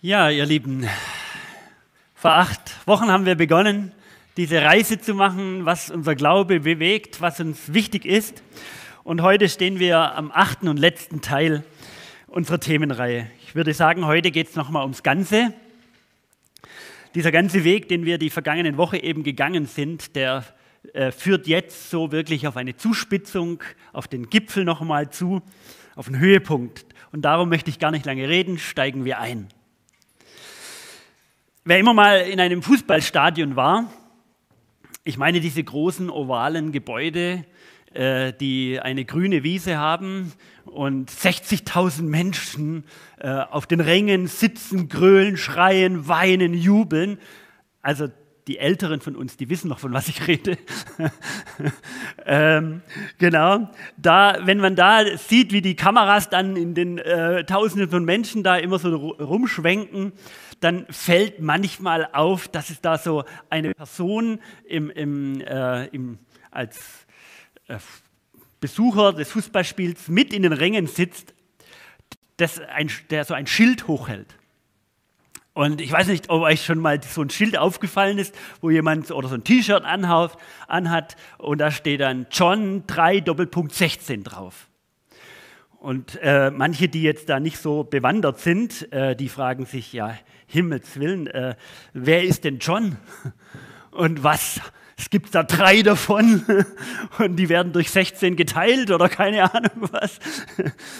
Ja, ihr Lieben, vor acht Wochen haben wir begonnen, diese Reise zu machen, was unser Glaube bewegt, was uns wichtig ist. Und heute stehen wir am achten und letzten Teil unserer Themenreihe. Ich würde sagen, heute geht es nochmal ums Ganze. Dieser ganze Weg, den wir die vergangenen Woche eben gegangen sind, der äh, führt jetzt so wirklich auf eine Zuspitzung, auf den Gipfel nochmal zu, auf den Höhepunkt. Und darum möchte ich gar nicht lange reden, steigen wir ein. Wer immer mal in einem Fußballstadion war, ich meine diese großen ovalen Gebäude, äh, die eine grüne Wiese haben und 60.000 Menschen äh, auf den Rängen sitzen, grölen, schreien, weinen, jubeln. Also die Älteren von uns, die wissen noch, von was ich rede. ähm, genau. Da, wenn man da sieht, wie die Kameras dann in den äh, Tausenden von Menschen da immer so rumschwenken, dann fällt manchmal auf, dass es da so eine Person im, im, äh, im, als äh, Besucher des Fußballspiels mit in den Rängen sitzt, ein, der so ein Schild hochhält. Und ich weiß nicht, ob euch schon mal so ein Schild aufgefallen ist, wo jemand oder so ein T-Shirt anhat und da steht dann John 3 Doppelpunkt 16 drauf. Und äh, manche, die jetzt da nicht so bewandert sind, äh, die fragen sich, ja, Himmels Willen, äh, wer ist denn John? Und was? Es gibt da drei davon und die werden durch 16 geteilt oder keine Ahnung was.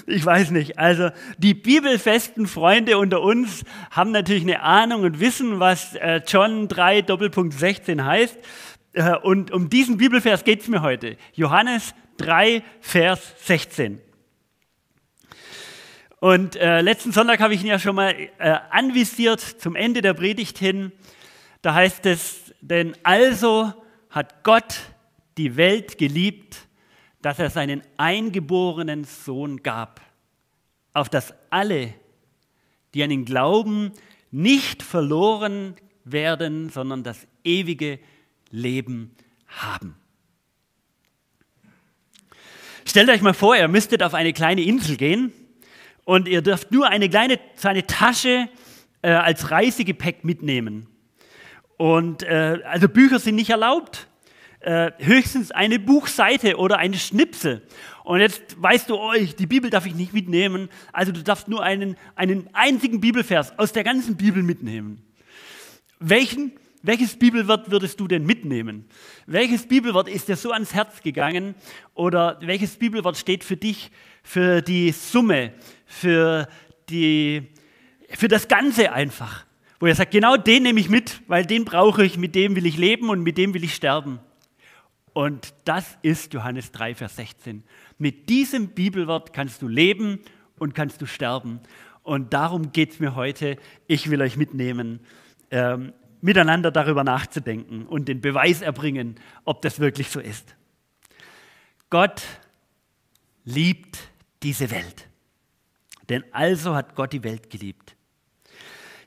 Ich weiß nicht. Also die bibelfesten Freunde unter uns haben natürlich eine Ahnung und wissen, was äh, John 3 Doppelpunkt 16 heißt. Äh, und um diesen Bibelvers geht es mir heute. Johannes 3, Vers 16. Und äh, letzten Sonntag habe ich ihn ja schon mal äh, anvisiert zum Ende der Predigt hin. Da heißt es, denn also hat Gott die Welt geliebt, dass er seinen eingeborenen Sohn gab, auf dass alle, die an ihn glauben, nicht verloren werden, sondern das ewige Leben haben. Stellt euch mal vor, ihr müsstet auf eine kleine Insel gehen und ihr dürft nur eine kleine seine Tasche äh, als Reisegepäck mitnehmen. Und äh, also Bücher sind nicht erlaubt. Äh, höchstens eine Buchseite oder eine Schnipsel. Und jetzt weißt du, oh, die Bibel darf ich nicht mitnehmen. Also du darfst nur einen, einen einzigen Bibelvers aus der ganzen Bibel mitnehmen. Welchen, welches Bibelwort würdest du denn mitnehmen? Welches Bibelwort ist dir so ans Herz gegangen? Oder welches Bibelwort steht für dich für die Summe, für, die, für das Ganze einfach. Wo er sagt, genau den nehme ich mit, weil den brauche ich, mit dem will ich leben und mit dem will ich sterben. Und das ist Johannes 3, Vers 16. Mit diesem Bibelwort kannst du leben und kannst du sterben. Und darum geht es mir heute. Ich will euch mitnehmen, ähm, miteinander darüber nachzudenken und den Beweis erbringen, ob das wirklich so ist. Gott liebt diese Welt. Denn also hat Gott die Welt geliebt.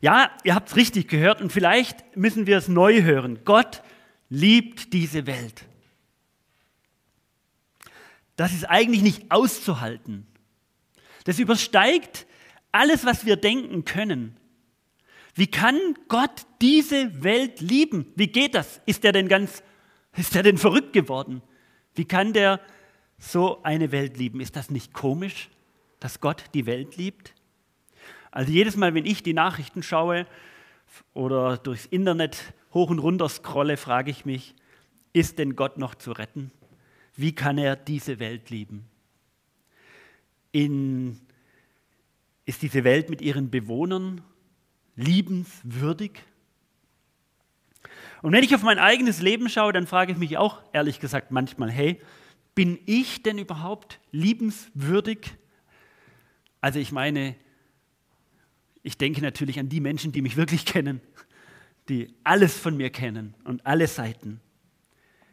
Ja, ihr habt es richtig gehört und vielleicht müssen wir es neu hören. Gott liebt diese Welt. Das ist eigentlich nicht auszuhalten. Das übersteigt alles, was wir denken können. Wie kann Gott diese Welt lieben? Wie geht das? Ist er denn ganz, ist er denn verrückt geworden? Wie kann der so eine Welt lieben? Ist das nicht komisch? Dass Gott die Welt liebt? Also jedes Mal, wenn ich die Nachrichten schaue oder durchs Internet hoch und runter scrolle, frage ich mich, ist denn Gott noch zu retten? Wie kann er diese Welt lieben? In, ist diese Welt mit ihren Bewohnern liebenswürdig? Und wenn ich auf mein eigenes Leben schaue, dann frage ich mich auch ehrlich gesagt manchmal, hey, bin ich denn überhaupt liebenswürdig? Also ich meine, ich denke natürlich an die Menschen, die mich wirklich kennen, die alles von mir kennen und alle Seiten.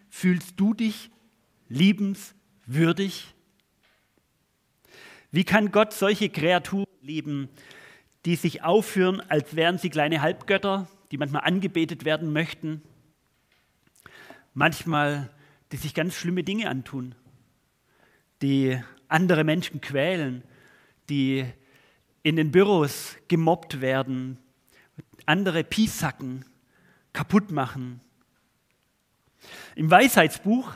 Fühlst du dich liebenswürdig? Wie kann Gott solche Kreaturen lieben, die sich aufführen, als wären sie kleine Halbgötter, die manchmal angebetet werden möchten, manchmal, die sich ganz schlimme Dinge antun, die andere Menschen quälen, die in den Büros gemobbt werden, andere piesacken, kaputt machen. Im Weisheitsbuch,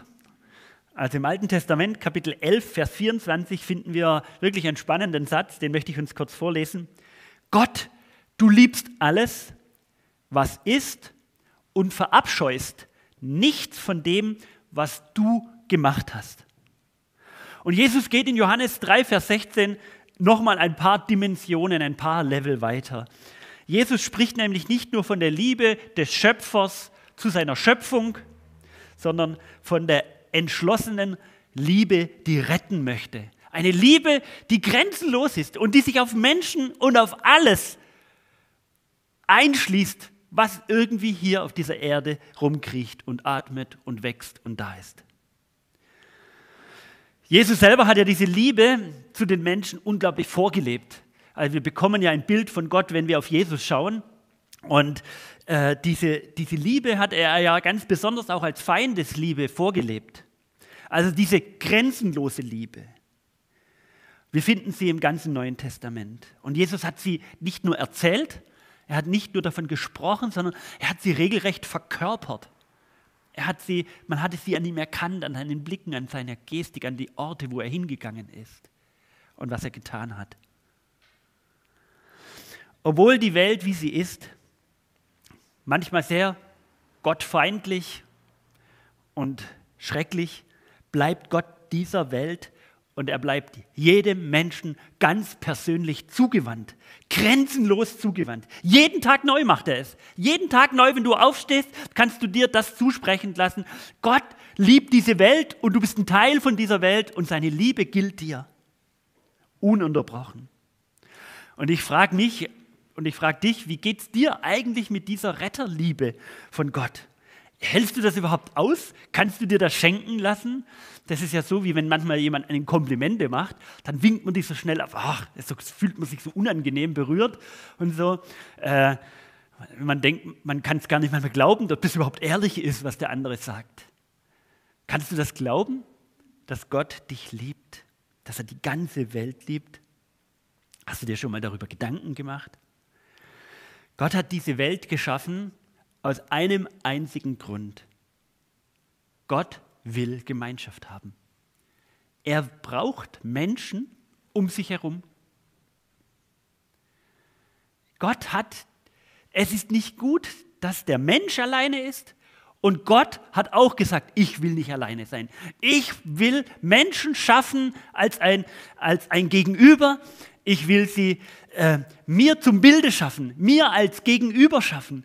also im Alten Testament, Kapitel 11, Vers 24, finden wir wirklich einen spannenden Satz, den möchte ich uns kurz vorlesen. Gott, du liebst alles, was ist und verabscheust nichts von dem, was du gemacht hast. Und Jesus geht in Johannes 3, Vers 16 nochmal ein paar Dimensionen, ein paar Level weiter. Jesus spricht nämlich nicht nur von der Liebe des Schöpfers zu seiner Schöpfung, sondern von der entschlossenen Liebe, die retten möchte. Eine Liebe, die grenzenlos ist und die sich auf Menschen und auf alles einschließt, was irgendwie hier auf dieser Erde rumkriecht und atmet und wächst und da ist. Jesus selber hat ja diese Liebe zu den Menschen unglaublich vorgelebt. Also wir bekommen ja ein Bild von Gott, wenn wir auf Jesus schauen. Und äh, diese, diese Liebe hat er ja ganz besonders auch als Feindesliebe vorgelebt. Also diese grenzenlose Liebe. Wir finden sie im ganzen Neuen Testament. Und Jesus hat sie nicht nur erzählt, er hat nicht nur davon gesprochen, sondern er hat sie regelrecht verkörpert. Er hat sie, man hatte sie an ihm erkannt, an seinen Blicken, an seiner Gestik, an die Orte, wo er hingegangen ist und was er getan hat. Obwohl die Welt, wie sie ist, manchmal sehr gottfeindlich und schrecklich, bleibt Gott dieser Welt und er bleibt jedem Menschen ganz persönlich zugewandt, grenzenlos zugewandt. Jeden Tag neu macht er es. Jeden Tag neu, wenn du aufstehst, kannst du dir das zusprechen lassen. Gott liebt diese Welt und du bist ein Teil von dieser Welt und seine Liebe gilt dir. Ununterbrochen. Und ich frage mich und ich frage dich, wie geht es dir eigentlich mit dieser Retterliebe von Gott? Hältst du das überhaupt aus? Kannst du dir das schenken lassen? Das ist ja so, wie wenn manchmal jemand einen Komplimente macht, dann winkt man dich so schnell ab. Ach, so fühlt man sich so unangenehm berührt und so. Äh, man denkt, man kann es gar nicht manchmal glauben, ob das überhaupt ehrlich ist, was der andere sagt. Kannst du das glauben, dass Gott dich liebt, dass er die ganze Welt liebt? Hast du dir schon mal darüber Gedanken gemacht? Gott hat diese Welt geschaffen, aus einem einzigen Grund. Gott will Gemeinschaft haben. Er braucht Menschen um sich herum. Gott hat, es ist nicht gut, dass der Mensch alleine ist. Und Gott hat auch gesagt, ich will nicht alleine sein. Ich will Menschen schaffen als ein, als ein Gegenüber. Ich will sie äh, mir zum Bilde schaffen, mir als Gegenüber schaffen.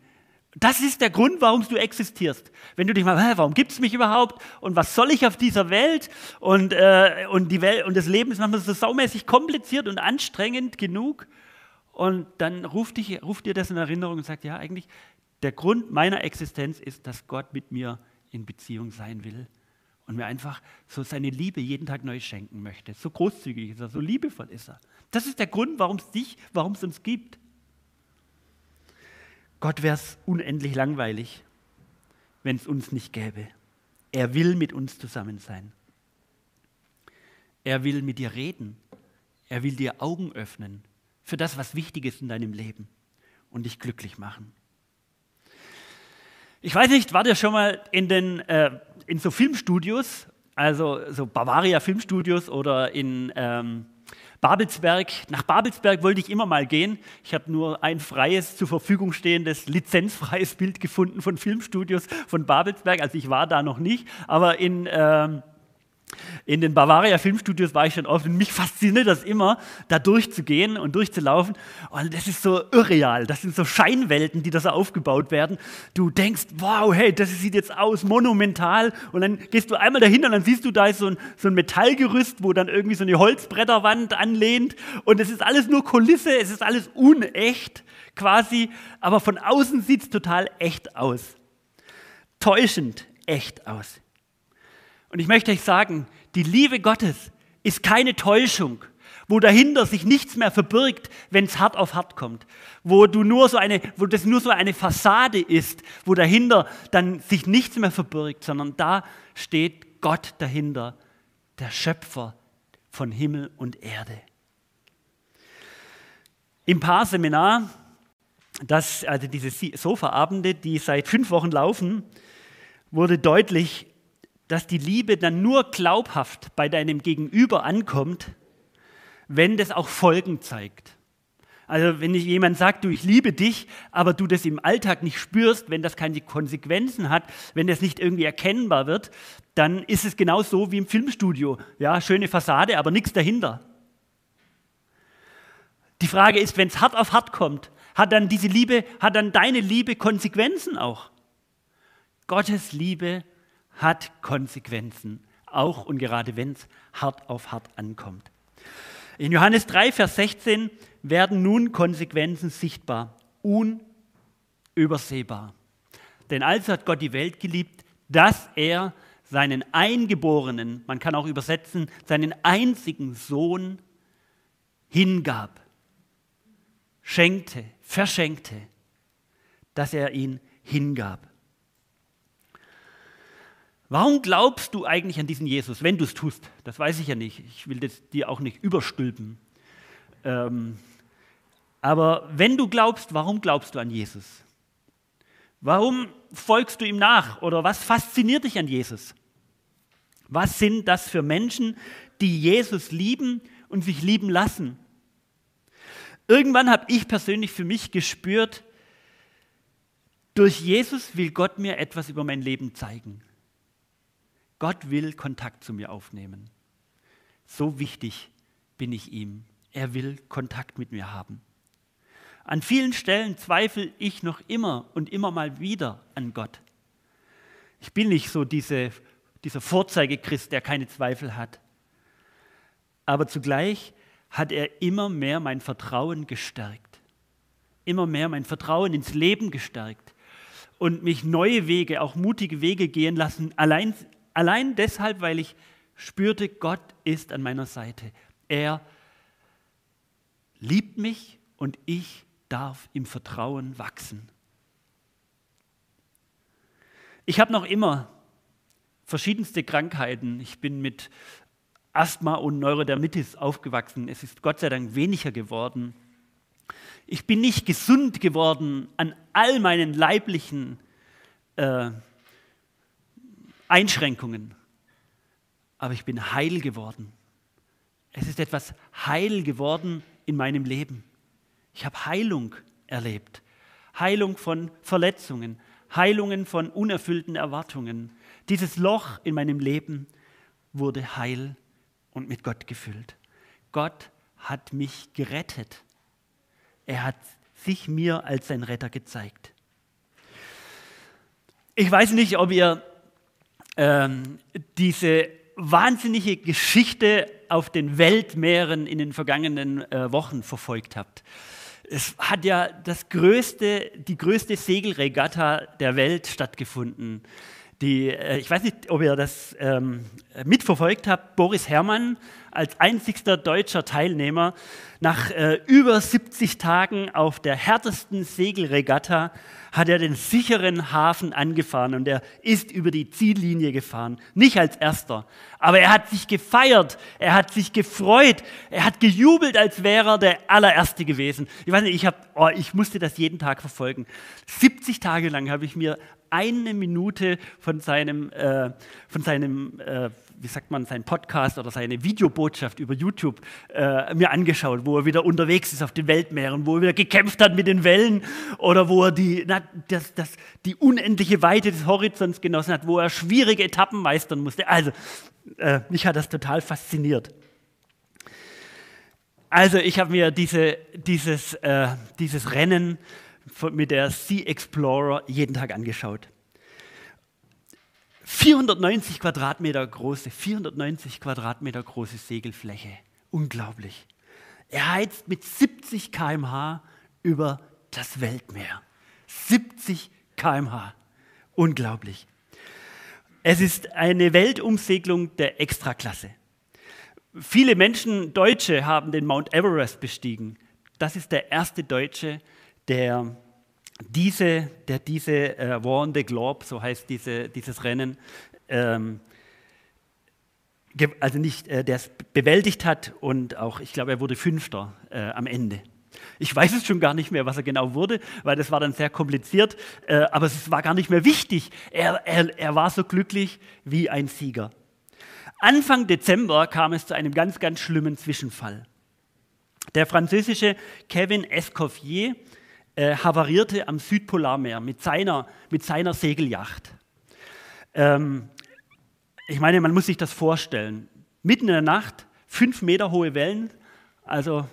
Das ist der Grund, warum du existierst. Wenn du dich mal, warum gibt es mich überhaupt und was soll ich auf dieser Welt und, äh, und, die Welt und das Leben ist manchmal so saumäßig kompliziert und anstrengend genug. Und dann ruft, dich, ruft dir das in Erinnerung und sagt, ja, eigentlich der Grund meiner Existenz ist, dass Gott mit mir in Beziehung sein will und mir einfach so seine Liebe jeden Tag neu schenken möchte. So großzügig ist er, so liebevoll ist er. Das ist der Grund, warum es dich, warum es uns gibt. Gott wäre es unendlich langweilig, wenn es uns nicht gäbe. Er will mit uns zusammen sein. Er will mit dir reden. Er will dir Augen öffnen für das, was wichtig ist in deinem Leben und dich glücklich machen. Ich weiß nicht, war ihr schon mal in, den, äh, in so Filmstudios, also so Bavaria Filmstudios oder in ähm, Babelsberg, nach Babelsberg wollte ich immer mal gehen. Ich habe nur ein freies, zur Verfügung stehendes, lizenzfreies Bild gefunden von Filmstudios von Babelsberg. Also ich war da noch nicht, aber in, ähm, in den Bavaria Filmstudios war ich schon oft und mich fasziniert das immer, da durchzugehen und durchzulaufen. Und das ist so irreal. Das sind so Scheinwelten, die da so aufgebaut werden. Du denkst, wow, hey, das sieht jetzt aus, monumental. Und dann gehst du einmal dahinter und dann siehst du, da ist so ein, so ein Metallgerüst, wo dann irgendwie so eine Holzbretterwand anlehnt. Und es ist alles nur Kulisse, es ist alles unecht quasi. Aber von außen sieht es total echt aus. Täuschend echt aus. Und ich möchte euch sagen, die Liebe Gottes ist keine Täuschung, wo dahinter sich nichts mehr verbirgt, wenn es hart auf hart kommt, wo du nur so eine, wo das nur so eine Fassade ist, wo dahinter dann sich nichts mehr verbirgt, sondern da steht Gott dahinter, der Schöpfer von Himmel und Erde. Im Paarseminar also diese Sofaabende, die seit fünf Wochen laufen, wurde deutlich, dass die Liebe dann nur glaubhaft bei deinem Gegenüber ankommt, wenn das auch Folgen zeigt. Also wenn jemand sagt, du, ich liebe dich, aber du das im Alltag nicht spürst, wenn das keine Konsequenzen hat, wenn das nicht irgendwie erkennbar wird, dann ist es genau so wie im Filmstudio. Ja, schöne Fassade, aber nichts dahinter. Die Frage ist, wenn es hart auf hart kommt, hat dann diese Liebe, hat dann deine Liebe Konsequenzen auch? Gottes Liebe hat Konsequenzen, auch und gerade wenn es hart auf hart ankommt. In Johannes 3, Vers 16 werden nun Konsequenzen sichtbar, unübersehbar. Denn also hat Gott die Welt geliebt, dass er seinen eingeborenen, man kann auch übersetzen, seinen einzigen Sohn hingab, schenkte, verschenkte, dass er ihn hingab. Warum glaubst du eigentlich an diesen Jesus, wenn du es tust? Das weiß ich ja nicht. Ich will das dir auch nicht überstülpen. Ähm, aber wenn du glaubst, warum glaubst du an Jesus? Warum folgst du ihm nach? Oder was fasziniert dich an Jesus? Was sind das für Menschen, die Jesus lieben und sich lieben lassen? Irgendwann habe ich persönlich für mich gespürt, durch Jesus will Gott mir etwas über mein Leben zeigen. Gott will Kontakt zu mir aufnehmen. So wichtig bin ich ihm. Er will Kontakt mit mir haben. An vielen Stellen zweifle ich noch immer und immer mal wieder an Gott. Ich bin nicht so diese, dieser Vorzeigechrist, der keine Zweifel hat. Aber zugleich hat er immer mehr mein Vertrauen gestärkt. Immer mehr mein Vertrauen ins Leben gestärkt und mich neue Wege, auch mutige Wege gehen lassen, allein Allein deshalb, weil ich spürte, Gott ist an meiner Seite. Er liebt mich und ich darf im Vertrauen wachsen. Ich habe noch immer verschiedenste Krankheiten. Ich bin mit Asthma und Neurodermitis aufgewachsen. Es ist Gott sei Dank weniger geworden. Ich bin nicht gesund geworden an all meinen leiblichen äh, Einschränkungen. Aber ich bin heil geworden. Es ist etwas heil geworden in meinem Leben. Ich habe Heilung erlebt. Heilung von Verletzungen, Heilungen von unerfüllten Erwartungen. Dieses Loch in meinem Leben wurde heil und mit Gott gefüllt. Gott hat mich gerettet. Er hat sich mir als sein Retter gezeigt. Ich weiß nicht, ob ihr ähm, diese wahnsinnige Geschichte auf den Weltmeeren in den vergangenen äh, Wochen verfolgt habt. Es hat ja das größte, die größte Segelregatta der Welt stattgefunden. Die, äh, ich weiß nicht, ob ihr das ähm, mitverfolgt habt. Boris Herrmann als einzigster deutscher Teilnehmer nach äh, über 70 Tagen auf der härtesten Segelregatta hat er den sicheren Hafen angefahren und er ist über die Ziellinie gefahren. Nicht als erster, aber er hat sich gefeiert, er hat sich gefreut, er hat gejubelt, als wäre er der allererste gewesen. Ich weiß nicht, ich, hab, oh, ich musste das jeden Tag verfolgen. 70 Tage lang habe ich mir eine Minute von seinem, äh, von seinem äh, wie sagt man, sein Podcast oder seine Videobotschaft über YouTube äh, mir angeschaut, wo er wieder unterwegs ist auf den Weltmeeren, wo er wieder gekämpft hat mit den Wellen oder wo er die, na, das, das, die unendliche Weite des Horizonts genossen hat, wo er schwierige Etappen meistern musste. Also, äh, mich hat das total fasziniert. Also, ich habe mir diese, dieses, äh, dieses Rennen mit der Sea Explorer jeden Tag angeschaut. 490 Quadratmeter große, 490 Quadratmeter große Segelfläche. Unglaublich. Er heizt mit 70 km/h über das Weltmeer. 70 km/h. Unglaublich. Es ist eine Weltumsegelung der Extraklasse. Viele Menschen, Deutsche, haben den Mount Everest bestiegen. Das ist der erste Deutsche, der diese, der diese äh, War on the Globe, so heißt diese, dieses Rennen, ähm, also nicht, äh, der es bewältigt hat und auch, ich glaube, er wurde Fünfter äh, am Ende. Ich weiß es schon gar nicht mehr, was er genau wurde, weil das war dann sehr kompliziert, äh, aber es war gar nicht mehr wichtig. Er, er, er war so glücklich wie ein Sieger. Anfang Dezember kam es zu einem ganz, ganz schlimmen Zwischenfall. Der französische Kevin Escoffier äh, havarierte am Südpolarmeer mit seiner, mit seiner Segelyacht. Ähm, ich meine, man muss sich das vorstellen. Mitten in der Nacht, fünf Meter hohe Wellen, also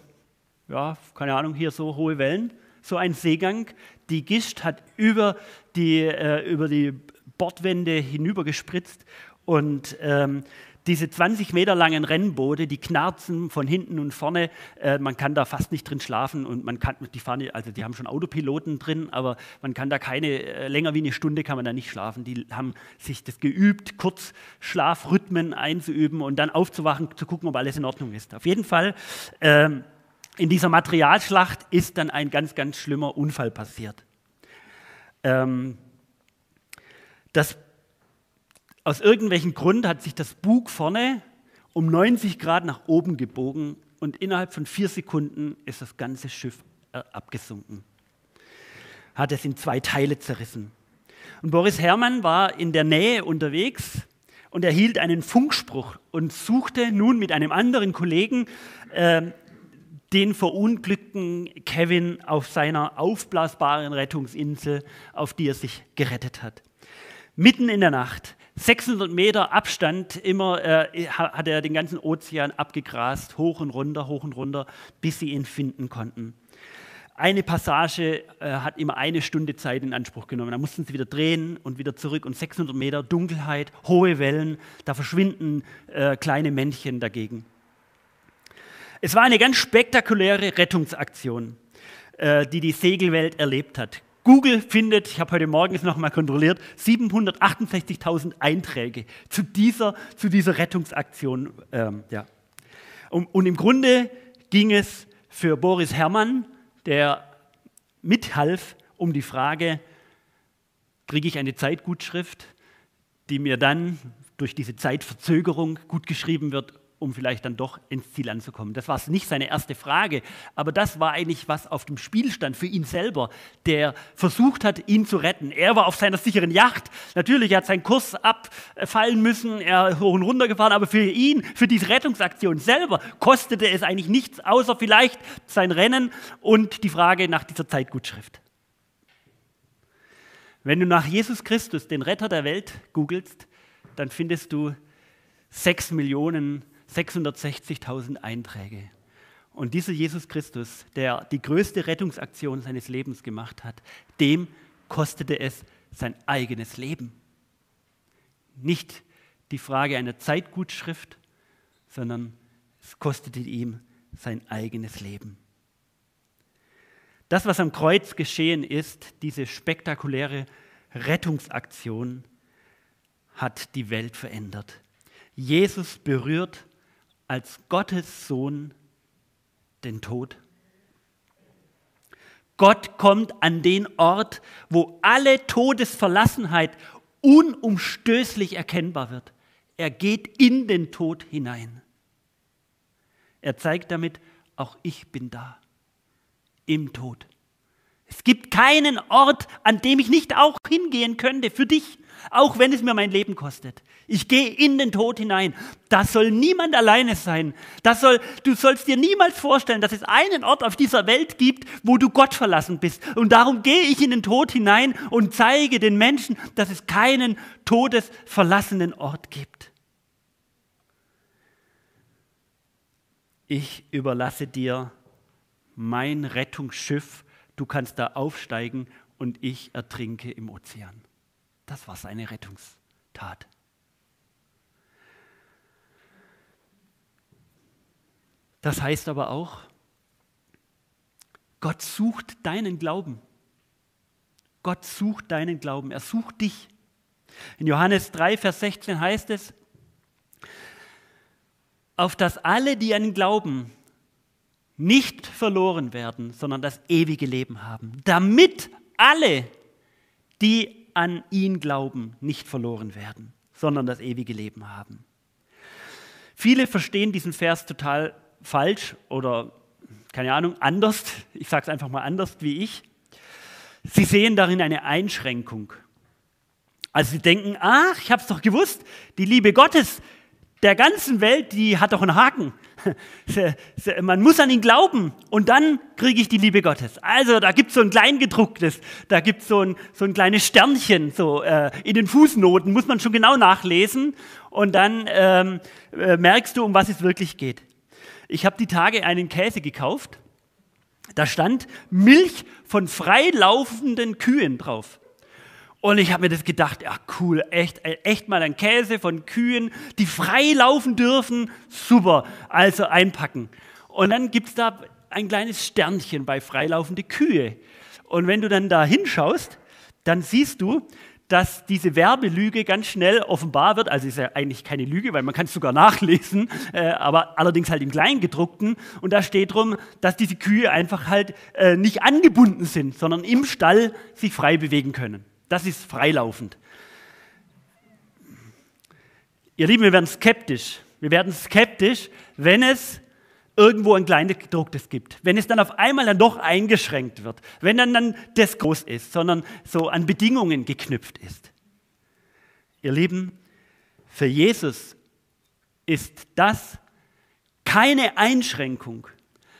ja, keine Ahnung, hier so hohe Wellen, so ein Seegang. Die Gischt hat über die, äh, über die Bordwände hinüber gespritzt und ähm, diese 20 Meter langen Rennboote, die knarzen von hinten und vorne. Äh, man kann da fast nicht drin schlafen und man kann, die fahren, also die haben schon Autopiloten drin, aber man kann da keine, äh, länger wie eine Stunde kann man da nicht schlafen. Die haben sich das geübt, kurz Schlafrhythmen einzuüben und dann aufzuwachen, zu gucken, ob alles in Ordnung ist. Auf jeden Fall, äh, in dieser Materialschlacht ist dann ein ganz, ganz schlimmer Unfall passiert. Ähm, das aus irgendwelchen Grund hat sich das Bug vorne um 90 Grad nach oben gebogen und innerhalb von vier Sekunden ist das ganze Schiff äh, abgesunken. Hat es in zwei Teile zerrissen. Und Boris Herrmann war in der Nähe unterwegs und erhielt einen Funkspruch und suchte nun mit einem anderen Kollegen äh, den verunglückten Kevin auf seiner aufblasbaren Rettungsinsel, auf die er sich gerettet hat. Mitten in der Nacht 600 Meter Abstand immer äh, hat er den ganzen Ozean abgegrast, hoch und runter, hoch und runter, bis sie ihn finden konnten. Eine Passage äh, hat immer eine Stunde Zeit in Anspruch genommen. Da mussten sie wieder drehen und wieder zurück und 600 Meter Dunkelheit, hohe Wellen, da verschwinden äh, kleine Männchen dagegen. Es war eine ganz spektakuläre Rettungsaktion, äh, die die Segelwelt erlebt hat. Google findet, ich habe heute Morgen es nochmal kontrolliert, 768.000 Einträge zu dieser, zu dieser Rettungsaktion. Ähm, ja. und, und im Grunde ging es für Boris Herrmann, der mithalf, um die Frage, kriege ich eine Zeitgutschrift, die mir dann durch diese Zeitverzögerung gut geschrieben wird um vielleicht dann doch ins Ziel anzukommen. Das war nicht seine erste Frage, aber das war eigentlich was auf dem Spiel stand für ihn selber, der versucht hat, ihn zu retten. Er war auf seiner sicheren Yacht. Natürlich, er hat seinen Kurs abfallen müssen, er ist hoch und runter gefahren, aber für ihn, für diese Rettungsaktion selber, kostete es eigentlich nichts, außer vielleicht sein Rennen und die Frage nach dieser Zeitgutschrift. Wenn du nach Jesus Christus, den Retter der Welt, googelst, dann findest du sechs Millionen 660.000 Einträge. Und dieser Jesus Christus, der die größte Rettungsaktion seines Lebens gemacht hat, dem kostete es sein eigenes Leben. Nicht die Frage einer Zeitgutschrift, sondern es kostete ihm sein eigenes Leben. Das, was am Kreuz geschehen ist, diese spektakuläre Rettungsaktion, hat die Welt verändert. Jesus berührt als Gottes Sohn den Tod. Gott kommt an den Ort, wo alle Todesverlassenheit unumstößlich erkennbar wird. Er geht in den Tod hinein. Er zeigt damit, auch ich bin da, im Tod. Es gibt keinen Ort, an dem ich nicht auch hingehen könnte für dich, auch wenn es mir mein Leben kostet. Ich gehe in den Tod hinein. Da soll niemand alleine sein. Das soll, du sollst dir niemals vorstellen, dass es einen Ort auf dieser Welt gibt, wo du Gott verlassen bist. Und darum gehe ich in den Tod hinein und zeige den Menschen, dass es keinen todesverlassenen Ort gibt. Ich überlasse dir mein Rettungsschiff. Du kannst da aufsteigen und ich ertrinke im Ozean. Das war seine Rettungstat. Das heißt aber auch, Gott sucht deinen Glauben. Gott sucht deinen Glauben. Er sucht dich. In Johannes 3, Vers 16 heißt es, auf dass alle, die an ihn glauben, nicht verloren werden, sondern das ewige Leben haben. Damit alle, die an ihn glauben, nicht verloren werden, sondern das ewige Leben haben. Viele verstehen diesen Vers total falsch oder keine Ahnung, anders, ich sage es einfach mal anders wie ich. Sie sehen darin eine Einschränkung. Also sie denken, ach, ich habe es doch gewusst, die Liebe Gottes der ganzen Welt, die hat doch einen Haken. Man muss an ihn glauben und dann kriege ich die Liebe Gottes. Also da gibt es so ein Kleingedrucktes, da gibt so es so ein kleines Sternchen so äh, in den Fußnoten, muss man schon genau nachlesen und dann ähm, äh, merkst du, um was es wirklich geht. Ich habe die Tage einen Käse gekauft, da stand Milch von freilaufenden Kühen drauf. Und ich habe mir das gedacht, ja cool, echt, äh, echt mal ein Käse von Kühen, die frei laufen dürfen, super, also einpacken. Und dann gibt es da ein kleines Sternchen bei freilaufende Kühe. Und wenn du dann da hinschaust, dann siehst du, dass diese Werbelüge ganz schnell offenbar wird. Also ist ja eigentlich keine Lüge, weil man kann es sogar nachlesen, äh, aber allerdings halt im Kleingedruckten. Und da steht drum, dass diese Kühe einfach halt äh, nicht angebunden sind, sondern im Stall sich frei bewegen können. Das ist freilaufend. Ihr Lieben, wir werden skeptisch. Wir werden skeptisch, wenn es irgendwo ein kleines gedrucktes gibt. Wenn es dann auf einmal dann doch eingeschränkt wird. Wenn dann, dann das groß ist, sondern so an Bedingungen geknüpft ist. Ihr Lieben, für Jesus ist das keine Einschränkung,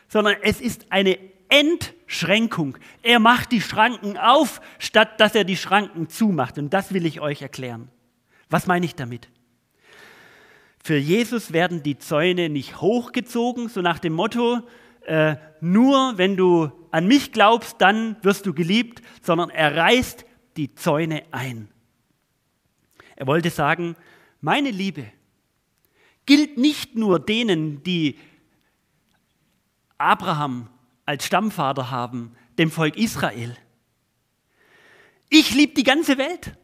sondern es ist eine Entschränkung. Er macht die Schranken auf, statt dass er die Schranken zumacht. Und das will ich euch erklären. Was meine ich damit? Für Jesus werden die Zäune nicht hochgezogen, so nach dem Motto, äh, nur wenn du an mich glaubst, dann wirst du geliebt, sondern er reißt die Zäune ein. Er wollte sagen, meine Liebe gilt nicht nur denen, die Abraham als Stammvater haben, dem Volk Israel. Ich liebe die ganze Welt.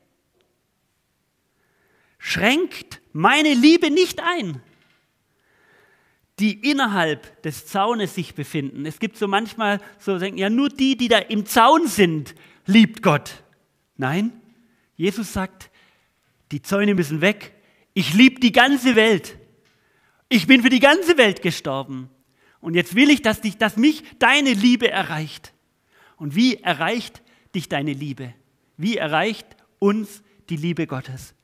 Schränkt meine Liebe nicht ein, die innerhalb des Zaunes sich befinden. Es gibt so manchmal so denken, ja, nur die, die da im Zaun sind, liebt Gott. Nein, Jesus sagt, die Zäune müssen weg. Ich liebe die ganze Welt. Ich bin für die ganze Welt gestorben. Und jetzt will ich, dass, dich, dass mich deine Liebe erreicht. Und wie erreicht dich deine Liebe? Wie erreicht uns die Liebe Gottes?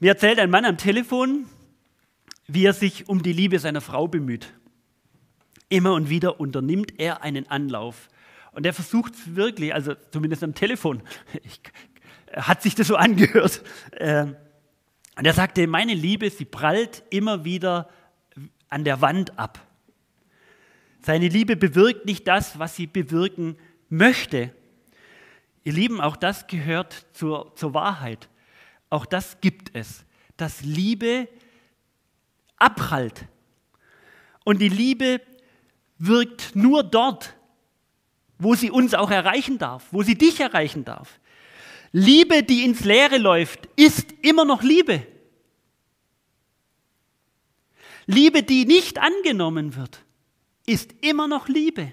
Mir erzählt ein Mann am Telefon, wie er sich um die Liebe seiner Frau bemüht. Immer und wieder unternimmt er einen Anlauf. Und er versucht es wirklich, also zumindest am Telefon, ich, hat sich das so angehört. Ähm, und er sagte, meine Liebe, sie prallt immer wieder an der Wand ab. Seine Liebe bewirkt nicht das, was sie bewirken möchte. Ihr Lieben, auch das gehört zur, zur Wahrheit. Auch das gibt es, dass Liebe abprallt. Und die Liebe wirkt nur dort, wo sie uns auch erreichen darf, wo sie dich erreichen darf. Liebe, die ins Leere läuft, ist immer noch Liebe. Liebe, die nicht angenommen wird, ist immer noch Liebe.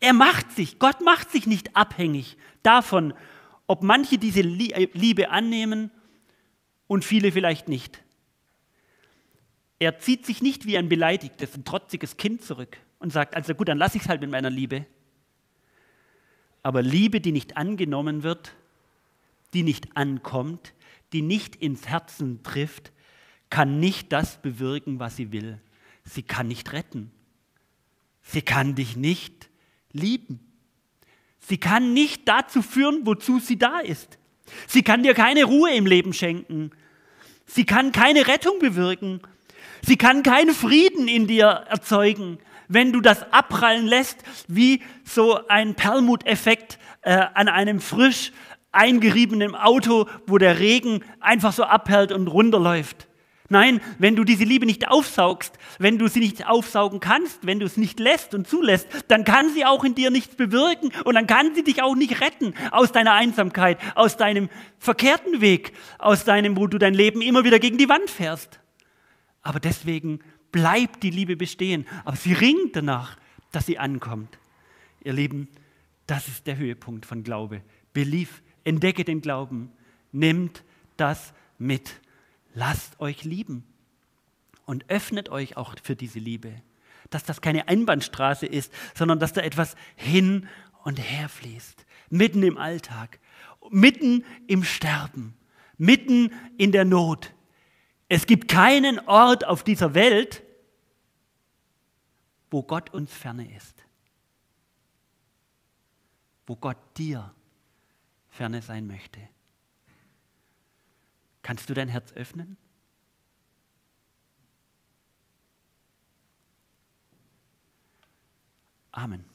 Er macht sich, Gott macht sich nicht abhängig davon, ob manche diese äh, Liebe annehmen und viele vielleicht nicht. Er zieht sich nicht wie ein beleidigtes, ein trotziges Kind zurück und sagt, also gut, dann lasse ich es halt mit meiner Liebe. Aber Liebe, die nicht angenommen wird, die nicht ankommt, die nicht ins Herzen trifft, kann nicht das bewirken, was sie will. Sie kann nicht retten. Sie kann dich nicht lieben. Sie kann nicht dazu führen, wozu sie da ist. Sie kann dir keine Ruhe im Leben schenken. Sie kann keine Rettung bewirken. Sie kann keinen Frieden in dir erzeugen, wenn du das abprallen lässt, wie so ein Perlmuteffekt äh, an einem frisch eingeriebenen Auto, wo der Regen einfach so abhält und runterläuft. Nein, wenn du diese Liebe nicht aufsaugst, wenn du sie nicht aufsaugen kannst, wenn du es nicht lässt und zulässt, dann kann sie auch in dir nichts bewirken und dann kann sie dich auch nicht retten aus deiner Einsamkeit, aus deinem verkehrten Weg, aus deinem, wo du dein Leben immer wieder gegen die Wand fährst. Aber deswegen bleibt die Liebe bestehen, aber sie ringt danach, dass sie ankommt. Ihr Lieben, das ist der Höhepunkt von Glaube. Belief, entdecke den Glauben, nimmt das mit lasst euch lieben. Und öffnet euch auch für diese Liebe. Dass das keine Einbahnstraße ist, sondern dass da etwas hin und her fließt. Mitten im Alltag, mitten im Sterben, mitten in der Not. Es gibt keinen Ort auf dieser Welt, wo Gott uns ferne ist. Wo Gott dir ferne sein möchte. Kannst du dein Herz öffnen? Amen.